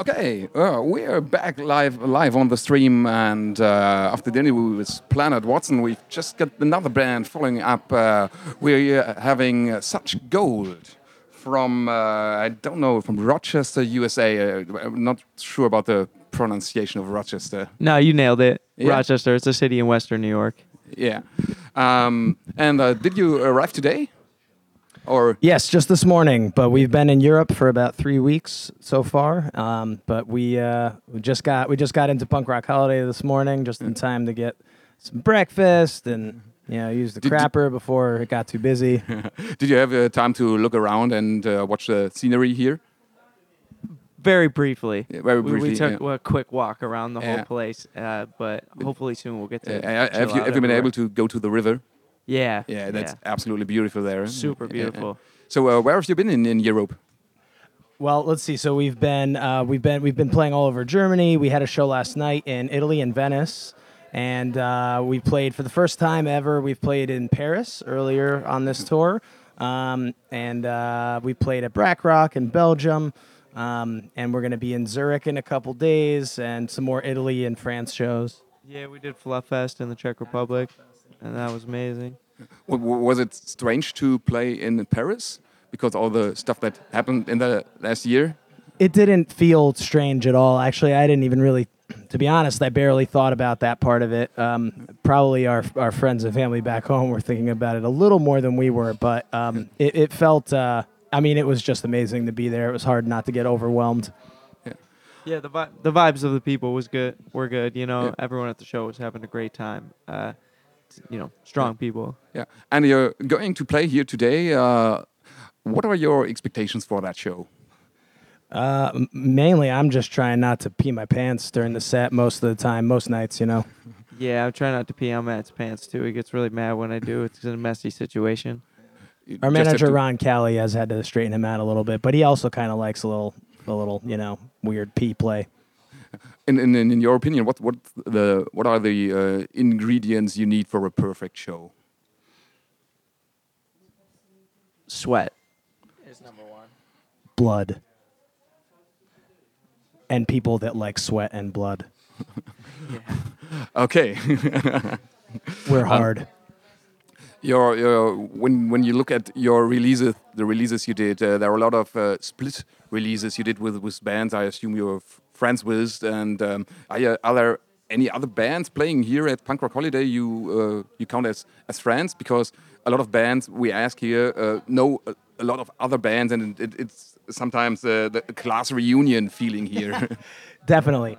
Okay, uh, we are back live live on the stream, and uh, after interview with Planet Watson, we've just got another band following up. Uh, we're uh, having uh, Such Gold from uh, I don't know from Rochester, USA. Uh, I'm not sure about the pronunciation of Rochester. No, you nailed it. Yeah. Rochester. It's a city in Western New York. Yeah, um, and uh, did you arrive today, or Yes, just this morning, but we've been in Europe for about three weeks so far. Um, but we uh, we just got we just got into Punk Rock Holiday this morning, just in time to get some breakfast and you know use the Did- did- crapper before it got too busy. did you have uh, time to look around and uh, watch the scenery here? Very briefly. Yeah, very We- briefly, We, took yeah. a quick walk around the Yeah. wole place, uh, but hopefully soon we'll get Uh, to. have you out have you been able to go to the river? Yeah. Yeah, that's absolutely beautiful there. super Yeah, yeah. beautiful. So, uh, where have you been in, in Europe? Well, let's see. So we've been uh, we've been we've been playing all over Germany. We had a show last night in Italy in Venice, and uh, we played for the first time ever. We've played in Paris earlier on this tour, um, and uh, we played at Brakrock in Belgium, um, and we're going to be in Zurich in a couple days, and some more Italy and France shows. Yeah, we did Fluff Fest in the Czech Republic, and that was amazing. W- w- Was it strange to play in Paris because all the stuff that happened in the last year? it didn't feel strange at all. Actually, I didn't even really, to be honest, I barely thought about that part of it. Um, probably our our friends and family back home were thinking about it a little more than we were, but um, it, it felt. Uh, I mean, it was just amazing to be there. It was hard not to get overwhelmed. Yeah, the vi- the vibes of the people was good. Were good. You know, Yeah. everyone at the show was having a great time. Uh, you know, strong people. Yeah, and you're going to play here today. Uh, what are your expectations for that show? Uh, mainly, I'm just trying not to pee my pants during the set most of the time, most nights. You know. Yeah, I'm trying not to pee on Matt's pants too. He gets really mad when I do. It's a messy situation. You Our manager Ron Kelly has had to straighten him out a little bit, but he also kind of likes a little, a little, you know, weird pee play. In, in, in your opinion, what what the what are the uh, ingredients you need for a perfect show? Sweat is number one. blood and people that like sweat and blood. Okay. We're hard. your, your when when you look at your releases, the releases you did, uh, there are a lot of uh, split releases you did with with bands. I assume you're f- friends with, and um, are, you- are there any other bands playing here at Punk Rock Holiday you uh, you count as as friends? Because a lot of bands we ask here uh, know a, a lot of other bands, and it, it's sometimes uh, the class reunion feeling here. Definitely.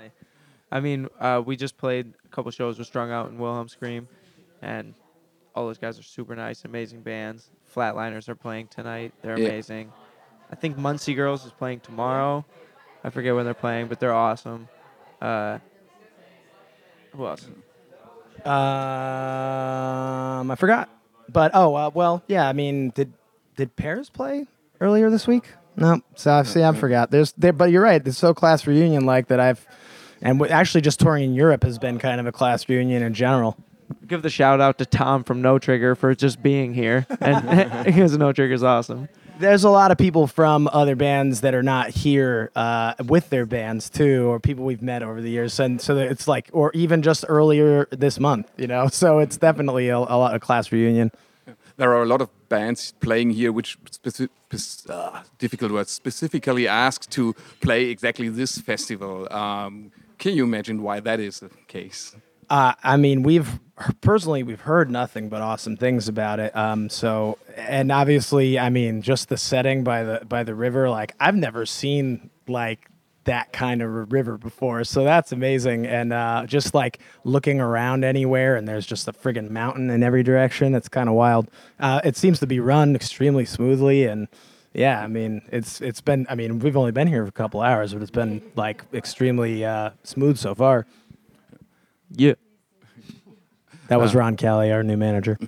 I mean, uh, we just played a couple shows with Strung Out and Wilhelm Scream, and all those guys are super nice, amazing bands. Flatliners are playing tonight. They're Yeah. amazing. I think Muncie Girls is playing tomorrow. I forget when they're playing, but they're awesome. Uh, who else? Um, I forgot. But oh uh, well, yeah. I mean, did did Paris play earlier this week? No. So I see, I forgot. There's there, but you're right. It's so class reunion like that. I've and w- actually just touring in Europe has been kind of a class reunion in general. Give the shout out to Tom from No Trigger for just being here, and because No Trigger's awesome. There's a lot of people from other bands that are not here uh, with their bands too, or people we've met over the years, and so it's like, or even just earlier this month, you know. So it's definitely a, a lot of class reunion. there are a lot of bands playing here which uh, difficult words specifically asked to play exactly this festival um, can you imagine why that is the case Uh, I mean, we've personally we've heard nothing but awesome things about it. Um, so, and obviously, I mean, just the setting by the by the river, like I've never seen like that kind of a river before. So that's amazing. And uh, just like looking around anywhere, and there's just a friggin' mountain in every direction. It's kind of wild. Uh, it seems to be run extremely smoothly and. Yeah, I mean it's it's been I mean we've only been here for a couple hours, but it's been like extremely uh, smooth so far. Yeah. That was Ron Kelly, our new manager.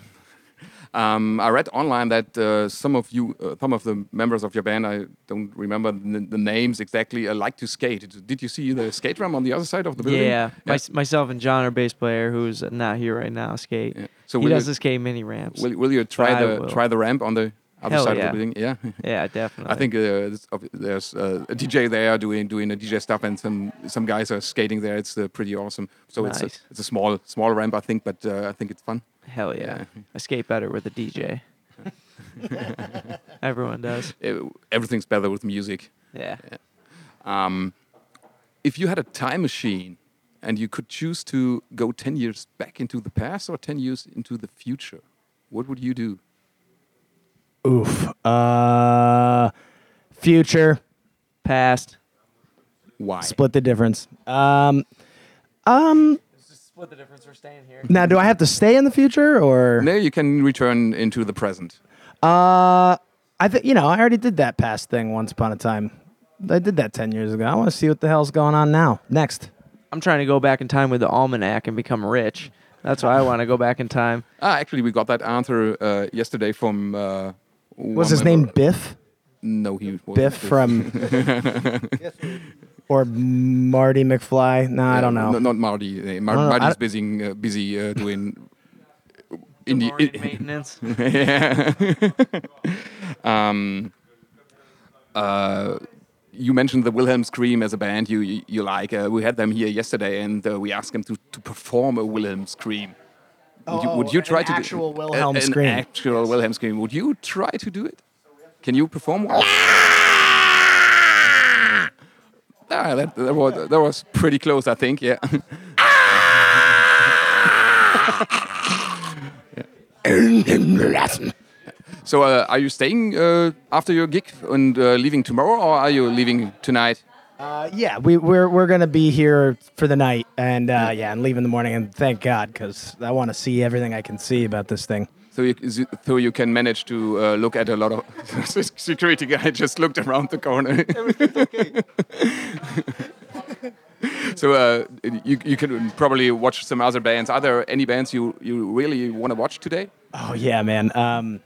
um, i read online that uh, some of you uh, some of the members of your band i don't remember the, the names exactly uh, like to skate did you see the skate ramp on the other side of the building Yeah, My, myself and John, our bass player, who's not here right now, skate. Yeah. So he does you- the skate mini ramps. will, will you try I the will. try the ramp on the other Hell side yeah. of the building. Yeah. Yeah, definitely. I think uh, there's, uh, a DJ there doing doing a DJ stuff, and some some guys are skating there. It's uh, pretty awesome. So it's a, it's a small small ramp, I think, but uh, I think it's fun. Hell yeah. Yeah. I skate better with a DJ. Everyone does. Uh, everything's better with music. Yeah. Um, if you had a time machine and you could choose to go 10 years back into the past or 10 years into the future, what would you do? Oof. Uh, future. Past. Why? Split the difference. Um, um. Split the difference. We're staying here. Now, do I have to stay in the future or? No, you can return into the present. Uh, I think you know I already did that past thing once upon a time. I did that ten years ago. I want to see what the hell's going on now. Next. I'm trying to go back in time with the almanac and become rich. That's why I want to go back in time. Ah, actually, we got that answer uh, yesterday from. Uh, Was his name Biff? No, he was Biff from. or Marty McFly? No, I don't know. No, not Marty. Uh, Mar- know. Marty's don't- busy, uh, busy uh, doing. In the, Morning maintenance. yeah. um, uh, you mentioned the Wilhelm Scream as a band you you, you like. Uh, we had them here yesterday, and uh, we asked them to, to perform a Wilhelm Scream. Would you, would Oh, you an try to do- actual Wilhelm an scream. actual Wilhelm Scream? Would you try to do it? Can you perform one? Ah, that, that, was, that was pretty close, I think. Yeah. So, uh, are you staying uh, after your gig and uh, leaving tomorrow, or are you leaving tonight? Uh, yeah, we, we're we're gonna be here for the night, and uh, yeah, and leave in the morning. And thank God, because I want to see everything I can see about this thing. So you, so you can manage to uh, look at a lot of security guy just looked around the corner. so uh, you, you can probably watch some other bands. Are there any bands you, you really want to watch today? Oh yeah, man. Um,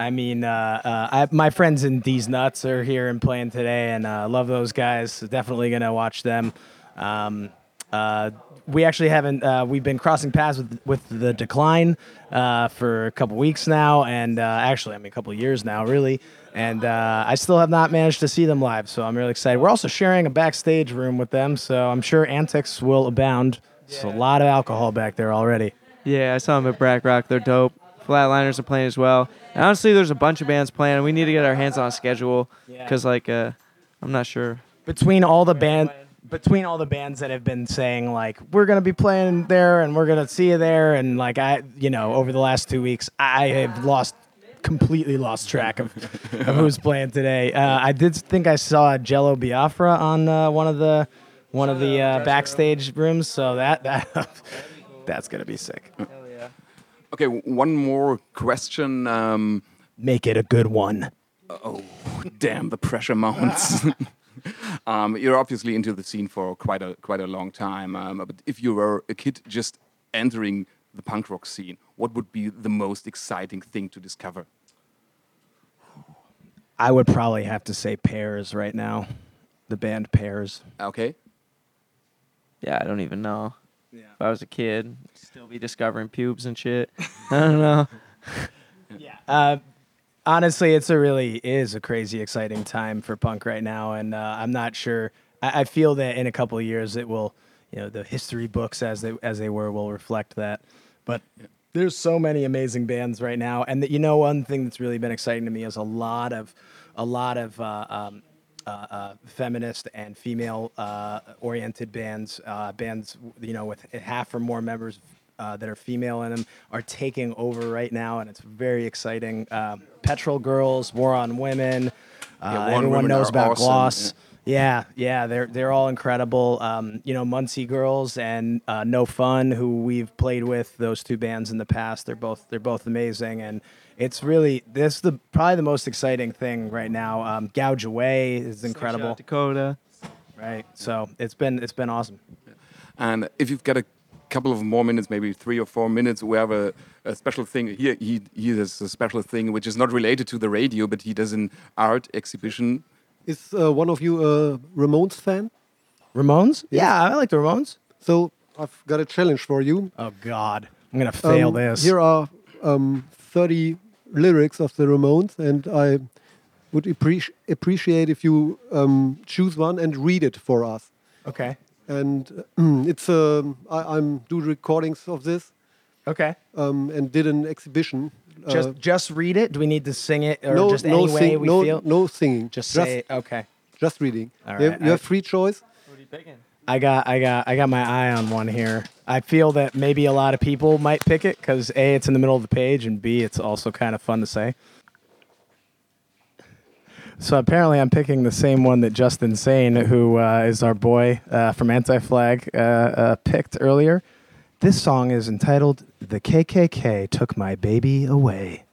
I mean, uh, uh, I, my friends in These Nuts are here and playing today, and uh, love those guys. Definitely gonna watch them. Um, uh, we actually haven't. Uh, we've been crossing paths with with the Decline uh, for a couple weeks now, and uh, actually, I mean, a couple years now, really. And uh, I still have not managed to see them live, so I'm really excited. We're also sharing a backstage room with them, so I'm sure antics will abound. There's a lot of alcohol back there already. Yeah, I saw them at Brakrock. They're dope. Flatliners are playing as well. And honestly, there's a bunch of bands playing. We need to get our hands on a schedule because, like, uh, I'm not sure. between all the band between all the bands that have been saying like we're gonna be playing there and we're gonna see you there and like I you know over the last two weeks I have lost completely lost track of, of who's playing today. Uh, I did think I saw Jello Biafra on uh, one of the one of the uh, backstage rooms, so that that that's gonna be sick. Hell yeah. Okay, one more question. Um, Make it a good one. oh, damn, the pressure mounts. um, you're obviously into the scene for quite a quite a long time. Um, but if you were a kid just entering the punk rock scene, what would be the most exciting thing to discover? I would probably have to say Pears right now, the band Pears. Okay. Yeah, I don't even know. Yeah. If I was a kid, I'd still be discovering pubes and shit. I don't know. Yeah. Uh, honestly, it's a really is a crazy exciting time for punk right now, and uh, I'm not sure. I, I feel that in a couple of years it will, you know, the history books as they as they were will reflect that. But there's so many amazing bands right now, and that you know one thing that's really been exciting to me is a lot of a lot of. Uh, um, uh, uh, feminist and female uh, oriented bands, uh, bands you know with half or more members uh, that are female in them are taking over right now, and it's very exciting. Um, Petrol Girls, War on Women, uh, on everyone Women knows about awesome, Gloss. Yeah, yeah, yeah, they're they're all incredible. Um, you know, Muncie Girls and uh, No Fun, who we've played with, those two bands in the past. They're both they're both amazing, and it's really this is the probably the most exciting thing right now. Um, Gouge Away is incredible, Dakota. right? So it's been it's been awesome. And if you've got a couple of more minutes, maybe three or four minutes, we have a, a special thing. Here, he, he does a special thing which is not related to the radio, but he does an art exhibition. Is uh, one of you a Ramones fan? Ramones? Yeah, I like the Ramones. So I've got a challenge for you. Oh God, I'm gonna fail Um, this. Here are um, 30 lyrics of the Ramones, and I would appreci- appreciate if you um, choose one and read it for us. Okay. And uh, it's um, I, I'm do recordings of this Okay. um, and did an exhibition. uh, Just just read it. Do we need to sing it or no, just no, any way we no, feel? no singing. Just say it. Okay. just reading. All you, right, you have free choice. What are you picking? I got I got I got my eye on one here. I feel that maybe a lot of people might pick it because a it's in the middle of the page and b it's also kind of fun to say. So apparently I'm picking the same one that Justin Sane, who uh, is our boy uh, from Anti Flag, uh, uh, picked earlier. This song is entitled "The KKK Took My Baby Away."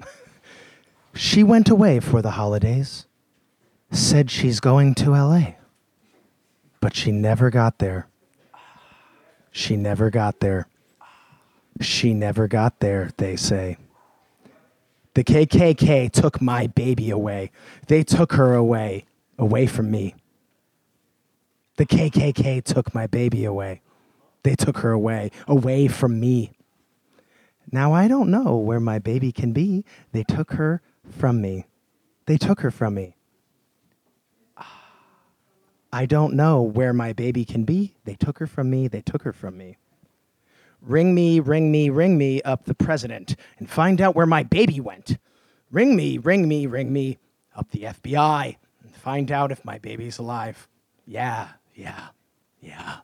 she went away for the holidays. Said she's going to L.A but she never got there. She never got there. She never got there, they say. The KKK took my baby away. They took her away, away from me. The KKK took my baby away. They took her away, away from me. Now I don't know where my baby can be. They took her from me. They took her from me. Ah, I don't know where my baby can be. They took her from me. They took her from me. Ring me, ring me, ring me up the president and find out where my baby went. Ring me, ring me, ring me up the FBI and find out if my baby's alive. Yeah, yeah, yeah.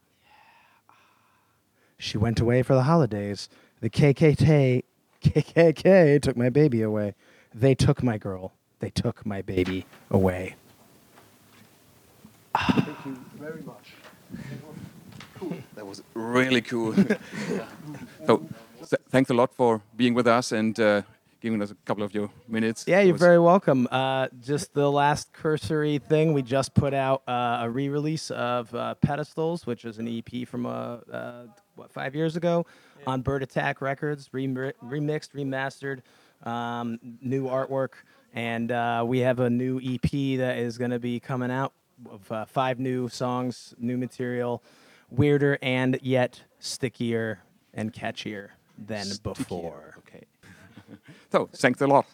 She went away for the holidays. The KKK, KKK took my baby away. They took my girl. They took my baby away. Thank you very much. That was really cool. so, th- thanks a lot for being with us and uh, giving us a couple of your minutes. Yeah, you're very welcome. Uh, just the last cursory thing, we just put out uh, a re-release of uh, Pedestals, which is an EP from a, uh, what five years ago on Bird Attack Records, remi- remixed, remastered, um, new artwork, and uh, we have a new EP that is going to be coming out of uh, five new songs, new material, weirder and yet stickier and catchier than before. Okay. so, thanks a lot.